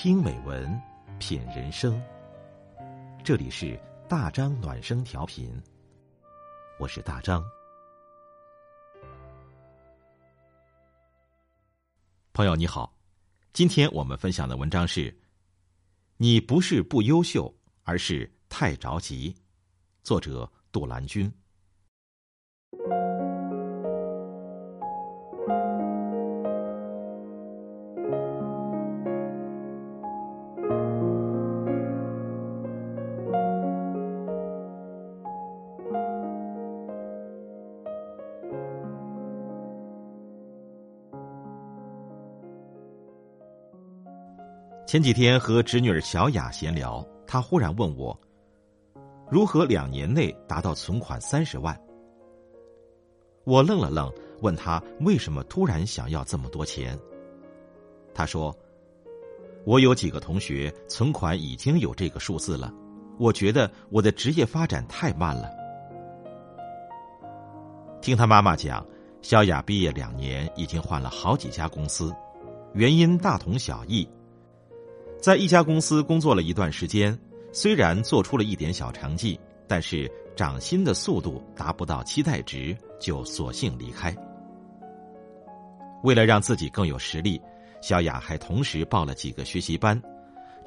听美文，品人生。这里是大张暖声调频，我是大张。朋友你好，今天我们分享的文章是：你不是不优秀，而是太着急。作者杜兰君。前几天和侄女儿小雅闲聊，她忽然问我：“如何两年内达到存款三十万？”我愣了愣，问她为什么突然想要这么多钱。她说：“我有几个同学存款已经有这个数字了，我觉得我的职业发展太慢了。”听她妈妈讲，小雅毕业两年，已经换了好几家公司，原因大同小异。在一家公司工作了一段时间，虽然做出了一点小成绩，但是涨薪的速度达不到期待值，就索性离开。为了让自己更有实力，小雅还同时报了几个学习班，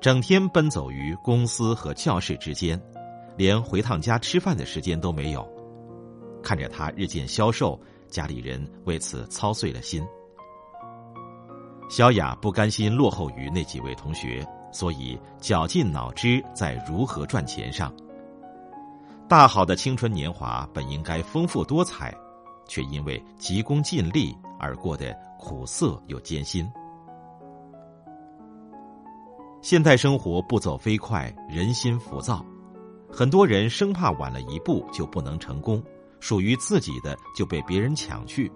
整天奔走于公司和教室之间，连回趟家吃饭的时间都没有。看着她日渐消瘦，家里人为此操碎了心。小雅不甘心落后于那几位同学，所以绞尽脑汁在如何赚钱上。大好的青春年华本应该丰富多彩，却因为急功近利而过得苦涩又艰辛。现代生活步骤飞快，人心浮躁，很多人生怕晚了一步就不能成功，属于自己的就被别人抢去，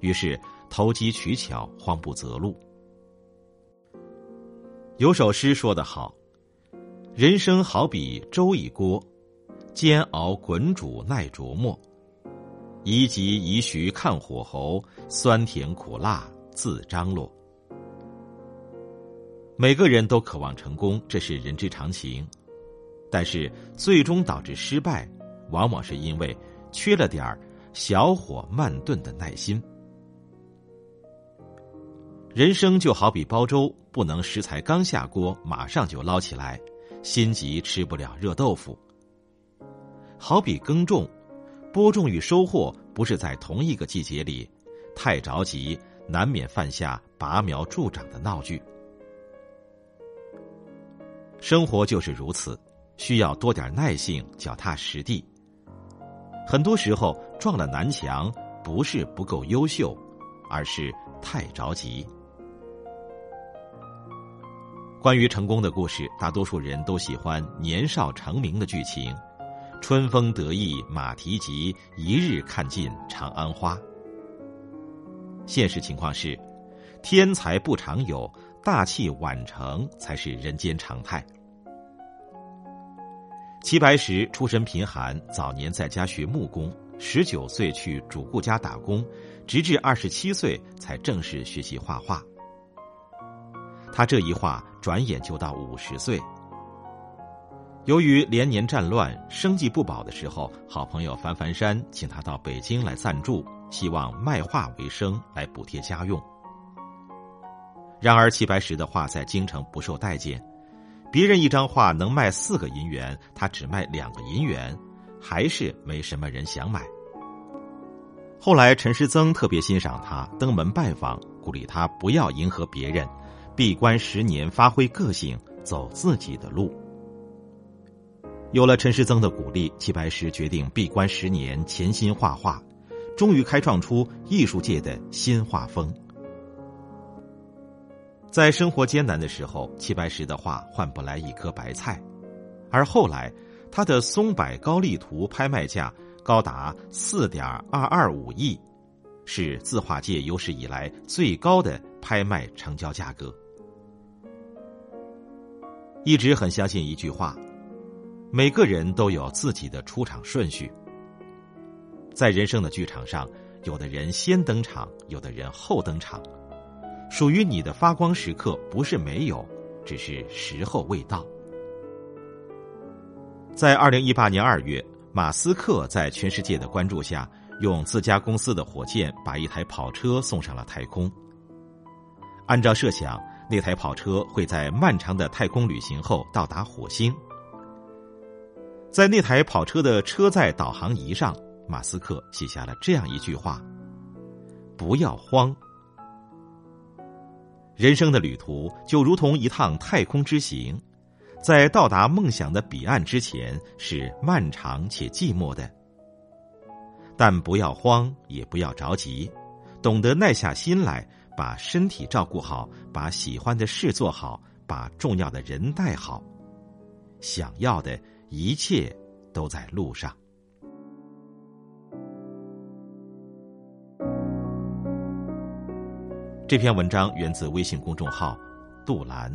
于是。投机取巧，慌不择路。有首诗说得好：“人生好比粥一锅，煎熬滚煮耐琢磨。宜急宜徐看火候，酸甜苦辣自张罗。”每个人都渴望成功，这是人之常情。但是，最终导致失败，往往是因为缺了点儿小火慢炖的耐心。人生就好比煲粥，不能食材刚下锅马上就捞起来，心急吃不了热豆腐。好比耕种，播种与收获不是在同一个季节里，太着急难免犯下拔苗助长的闹剧。生活就是如此，需要多点耐性，脚踏实地。很多时候撞了南墙，不是不够优秀，而是太着急。关于成功的故事，大多数人都喜欢年少成名的剧情，春风得意马蹄疾，一日看尽长安花。现实情况是，天才不常有，大器晚成才是人间常态。齐白石出身贫寒，早年在家学木工，十九岁去主顾家打工，直至二十七岁才正式学习画画。他这一画，转眼就到五十岁。由于连年战乱，生计不保的时候，好朋友樊樊山请他到北京来暂住，希望卖画为生，来补贴家用。然而，齐白石的画在京城不受待见，别人一张画能卖四个银元，他只卖两个银元，还是没什么人想买。后来，陈师曾特别欣赏他，登门拜访，鼓励他不要迎合别人。闭关十年，发挥个性，走自己的路。有了陈师曾的鼓励，齐白石决定闭关十年，潜心画画，终于开创出艺术界的新画风。在生活艰难的时候，齐白石的画换不来一颗白菜，而后来他的松柏高丽图拍卖价高达四点二二五亿，是字画界有史以来最高的拍卖成交价格。一直很相信一句话：每个人都有自己的出场顺序。在人生的剧场上，有的人先登场，有的人后登场。属于你的发光时刻不是没有，只是时候未到。在二零一八年二月，马斯克在全世界的关注下，用自家公司的火箭把一台跑车送上了太空。按照设想，那台跑车会在漫长的太空旅行后到达火星。在那台跑车的车载导航仪上，马斯克写下了这样一句话：“不要慌。”人生的旅途就如同一趟太空之行。在到达梦想的彼岸之前，是漫长且寂寞的。但不要慌，也不要着急，懂得耐下心来，把身体照顾好，把喜欢的事做好，把重要的人带好，想要的一切都在路上。这篇文章源自微信公众号“杜兰”。